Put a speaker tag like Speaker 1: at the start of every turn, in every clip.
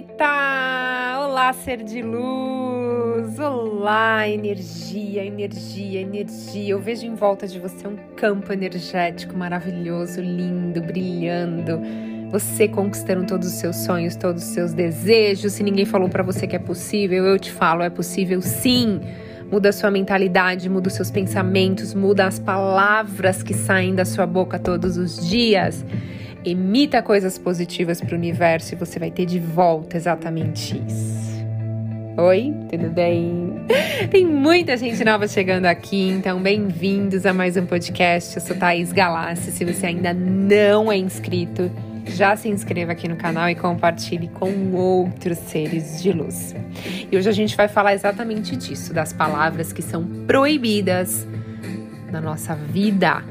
Speaker 1: bonita! Olá, ser de luz! Olá, energia, energia, energia. Eu vejo em volta de você um campo energético maravilhoso, lindo, brilhando. Você conquistando todos os seus sonhos, todos os seus desejos. Se ninguém falou para você que é possível, eu te falo, é possível sim. Muda a sua mentalidade, muda os seus pensamentos, muda as palavras que saem da sua boca todos os dias. Emita coisas positivas para o universo e você vai ter de volta exatamente isso. Oi, tudo bem? Tem muita gente nova chegando aqui, então bem-vindos a mais um podcast. Eu sou Thaís Galassi. Se você ainda não é inscrito, já se inscreva aqui no canal e compartilhe com outros seres de luz. E hoje a gente vai falar exatamente disso, das palavras que são proibidas na nossa vida.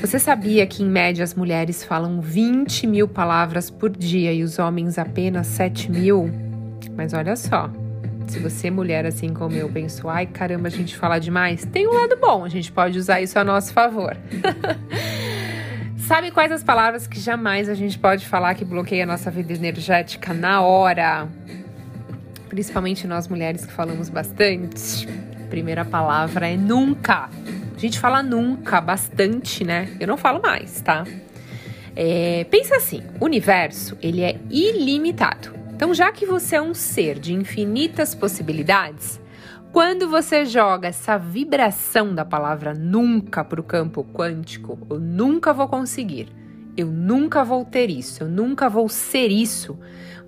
Speaker 1: Você sabia que, em média, as mulheres falam 20 mil palavras por dia e os homens apenas 7 mil? Mas olha só, se você, mulher, assim como eu, pensou, ai caramba, a gente fala demais, tem um lado bom, a gente pode usar isso a nosso favor. Sabe quais as palavras que jamais a gente pode falar que bloqueia a nossa vida energética na hora? Principalmente nós mulheres que falamos bastante. Primeira palavra é nunca. Gente fala nunca bastante, né? Eu não falo mais, tá? É, pensa assim, o universo ele é ilimitado. Então, já que você é um ser de infinitas possibilidades, quando você joga essa vibração da palavra nunca para o campo quântico, eu nunca vou conseguir, eu nunca vou ter isso, eu nunca vou ser isso,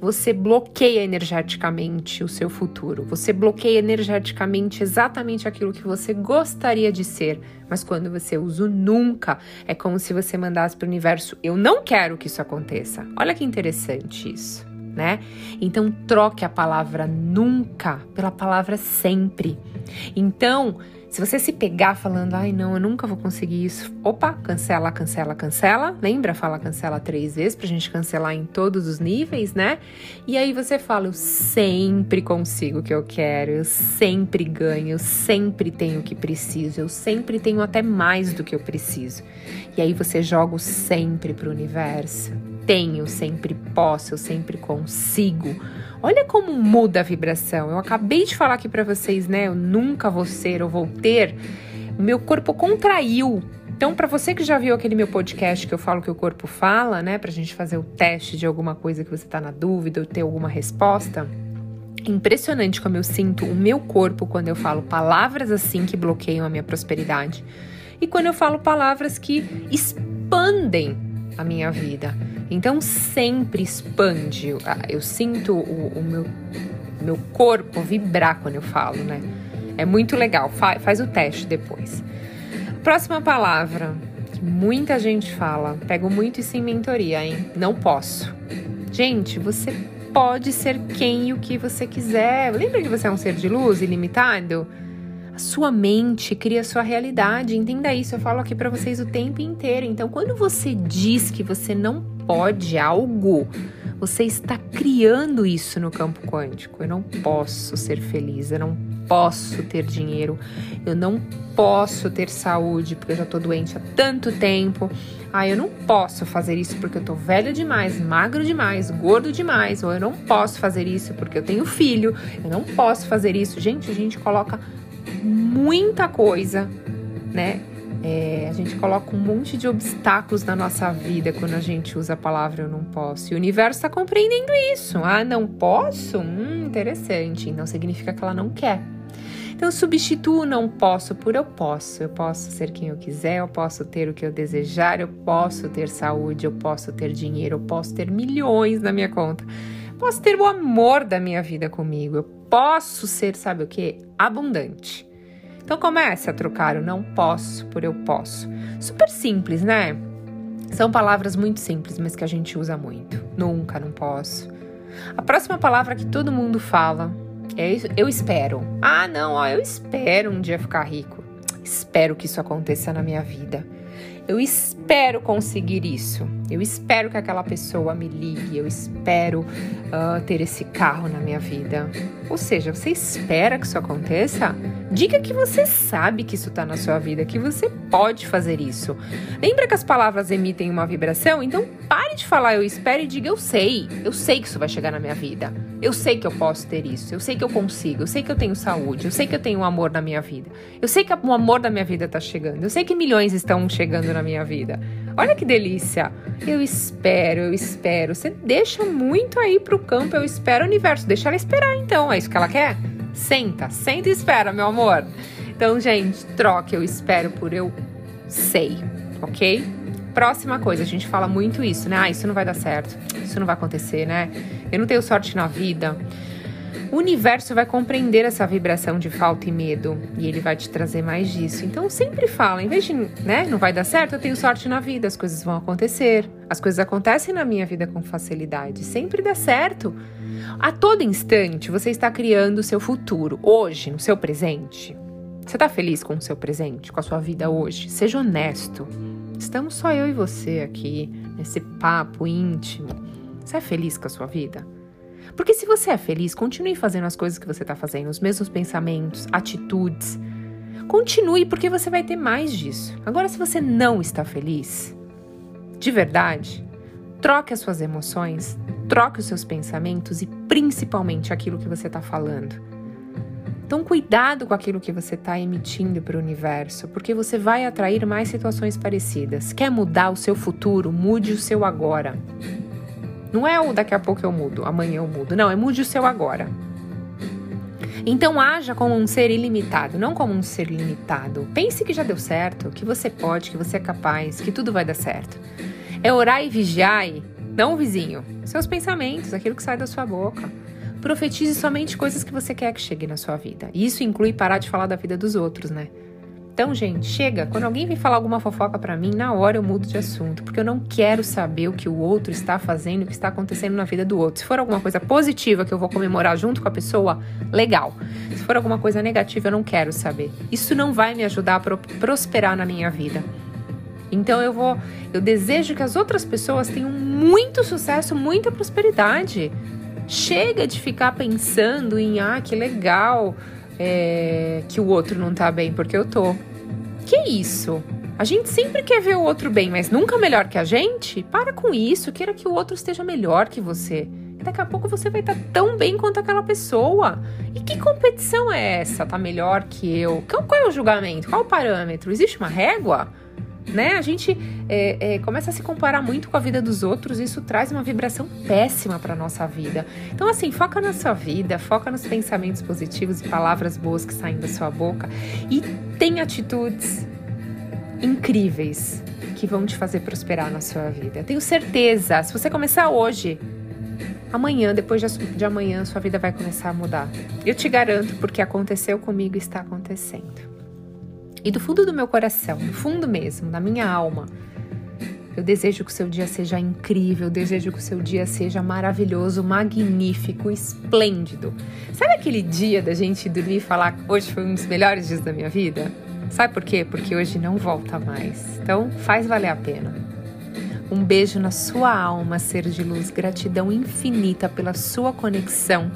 Speaker 1: você bloqueia energeticamente o seu futuro. Você bloqueia energeticamente exatamente aquilo que você gostaria de ser. Mas quando você usa o nunca, é como se você mandasse para o universo: eu não quero que isso aconteça. Olha que interessante isso né? Então troque a palavra nunca pela palavra sempre. Então, se você se pegar falando, ai não, eu nunca vou conseguir isso, opa, cancela, cancela, cancela. Lembra? Fala cancela três vezes pra gente cancelar em todos os níveis, né? E aí você fala, eu sempre consigo o que eu quero, eu sempre ganho, eu sempre tenho o que preciso, eu sempre tenho até mais do que eu preciso. E aí você joga o sempre pro universo tenho, sempre posso, eu sempre consigo. Olha como muda a vibração. Eu acabei de falar aqui para vocês, né? Eu nunca vou ser ou vou ter. O meu corpo contraiu. Então, para você que já viu aquele meu podcast que eu falo que o corpo fala, né, pra gente fazer o teste de alguma coisa que você tá na dúvida ou ter alguma resposta, impressionante como eu sinto o meu corpo quando eu falo palavras assim que bloqueiam a minha prosperidade e quando eu falo palavras que expandem a minha vida. Então sempre expande. Eu sinto o, o meu, meu corpo vibrar quando eu falo, né? É muito legal. Fa faz o teste depois. Próxima palavra que muita gente fala. Pego muito isso em mentoria, hein? Não posso. Gente, você pode ser quem e o que você quiser. Lembra que você é um ser de luz ilimitado? Sua mente cria sua realidade. Entenda isso, eu falo aqui para vocês o tempo inteiro. Então, quando você diz que você não pode algo, você está criando isso no campo quântico. Eu não posso ser feliz, eu não posso ter dinheiro, eu não posso ter saúde porque eu já tô doente há tanto tempo. Ah, eu não posso fazer isso porque eu tô velho demais, magro demais, gordo demais, ou eu não posso fazer isso porque eu tenho filho, eu não posso fazer isso. Gente, a gente coloca muita coisa, né? É, a gente coloca um monte de obstáculos na nossa vida quando a gente usa a palavra eu não posso. E o universo está compreendendo isso. Ah, não posso? Hum, interessante. Não significa que ela não quer. Então, substitua o não posso por eu posso. Eu posso ser quem eu quiser, eu posso ter o que eu desejar, eu posso ter saúde, eu posso ter dinheiro, eu posso ter milhões na minha conta. Posso ter o amor da minha vida comigo. Eu posso ser, sabe o que? Abundante. Então comece a trocar o não posso por eu posso. Super simples, né? São palavras muito simples, mas que a gente usa muito. Nunca, não posso. A próxima palavra que todo mundo fala é eu espero. Ah, não, ó, eu espero um dia ficar rico. Espero que isso aconteça na minha vida. Eu espero conseguir isso. Eu espero que aquela pessoa me ligue. Eu espero uh, ter esse carro na minha vida. Ou seja, você espera que isso aconteça? Diga que você sabe que isso está na sua vida, que você pode fazer isso. Lembra que as palavras emitem uma vibração? Então pare de falar eu espero e diga eu sei. Eu sei que isso vai chegar na minha vida. Eu sei que eu posso ter isso. Eu sei que eu consigo. Eu sei que eu tenho saúde. Eu sei que eu tenho um amor na minha vida. Eu sei que o amor da minha vida está chegando. Eu sei que milhões estão chegando na minha vida. Olha que delícia. Eu espero, eu espero. Você deixa muito aí pro campo, eu espero o universo. Deixa ela esperar então. É isso que ela quer? Senta, senta e espera, meu amor. Então, gente, troque eu espero por eu sei, ok? Próxima coisa, a gente fala muito isso, né? Ah, isso não vai dar certo, isso não vai acontecer, né? Eu não tenho sorte na vida. O universo vai compreender essa vibração de falta e medo e ele vai te trazer mais disso. Então sempre fala, em vez de, né, não vai dar certo, eu tenho sorte na vida, as coisas vão acontecer. As coisas acontecem na minha vida com facilidade, sempre dá certo. A todo instante você está criando o seu futuro, hoje, no seu presente. Você está feliz com o seu presente, com a sua vida hoje? Seja honesto. Estamos só eu e você aqui, nesse papo íntimo. Você é feliz com a sua vida? Porque se você é feliz, continue fazendo as coisas que você está fazendo, os mesmos pensamentos, atitudes. Continue, porque você vai ter mais disso. Agora, se você não está feliz, de verdade, troque as suas emoções, troque os seus pensamentos e principalmente aquilo que você está falando. Então, cuidado com aquilo que você está emitindo para o universo, porque você vai atrair mais situações parecidas. Quer mudar o seu futuro? Mude o seu agora. Não é o daqui a pouco eu mudo, amanhã eu mudo. Não, é mude o seu agora. Então haja como um ser ilimitado, não como um ser limitado. Pense que já deu certo, que você pode, que você é capaz, que tudo vai dar certo. É orar e vigiar, não o vizinho, seus pensamentos, aquilo que sai da sua boca. Profetize somente coisas que você quer que chegue na sua vida. Isso inclui parar de falar da vida dos outros, né? Então, gente, chega. Quando alguém vem falar alguma fofoca para mim, na hora eu mudo de assunto, porque eu não quero saber o que o outro está fazendo, o que está acontecendo na vida do outro. Se for alguma coisa positiva que eu vou comemorar junto com a pessoa, legal. Se for alguma coisa negativa, eu não quero saber. Isso não vai me ajudar a pro prosperar na minha vida. Então eu vou, eu desejo que as outras pessoas tenham muito sucesso, muita prosperidade. Chega de ficar pensando em ah, que legal é, que o outro não tá bem porque eu tô. Que isso? A gente sempre quer ver o outro bem, mas nunca melhor que a gente? Para com isso, queira que o outro esteja melhor que você. Daqui a pouco você vai estar tá tão bem quanto aquela pessoa. E que competição é essa? Tá melhor que eu? Qual é o julgamento? Qual o parâmetro? Existe uma régua? Né? A gente é, é, começa a se comparar muito com a vida dos outros, e isso traz uma vibração péssima para nossa vida. Então, assim, foca na sua vida, foca nos pensamentos positivos e palavras boas que saem da sua boca e tem atitudes incríveis que vão te fazer prosperar na sua vida. Tenho certeza, se você começar hoje, amanhã, depois de, de amanhã, sua vida vai começar a mudar. Eu te garanto, porque aconteceu comigo e está acontecendo. E do fundo do meu coração, do fundo mesmo, da minha alma, eu desejo que o seu dia seja incrível, eu desejo que o seu dia seja maravilhoso, magnífico, esplêndido. Sabe aquele dia da gente dormir e falar hoje foi um dos melhores dias da minha vida? Sabe por quê? Porque hoje não volta mais. Então, faz valer a pena. Um beijo na sua alma, ser de luz. Gratidão infinita pela sua conexão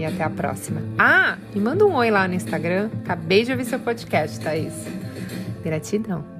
Speaker 1: e até a próxima. Ah, me manda um oi lá no Instagram. Acabei de ouvir seu podcast, Thaís. Gratidão.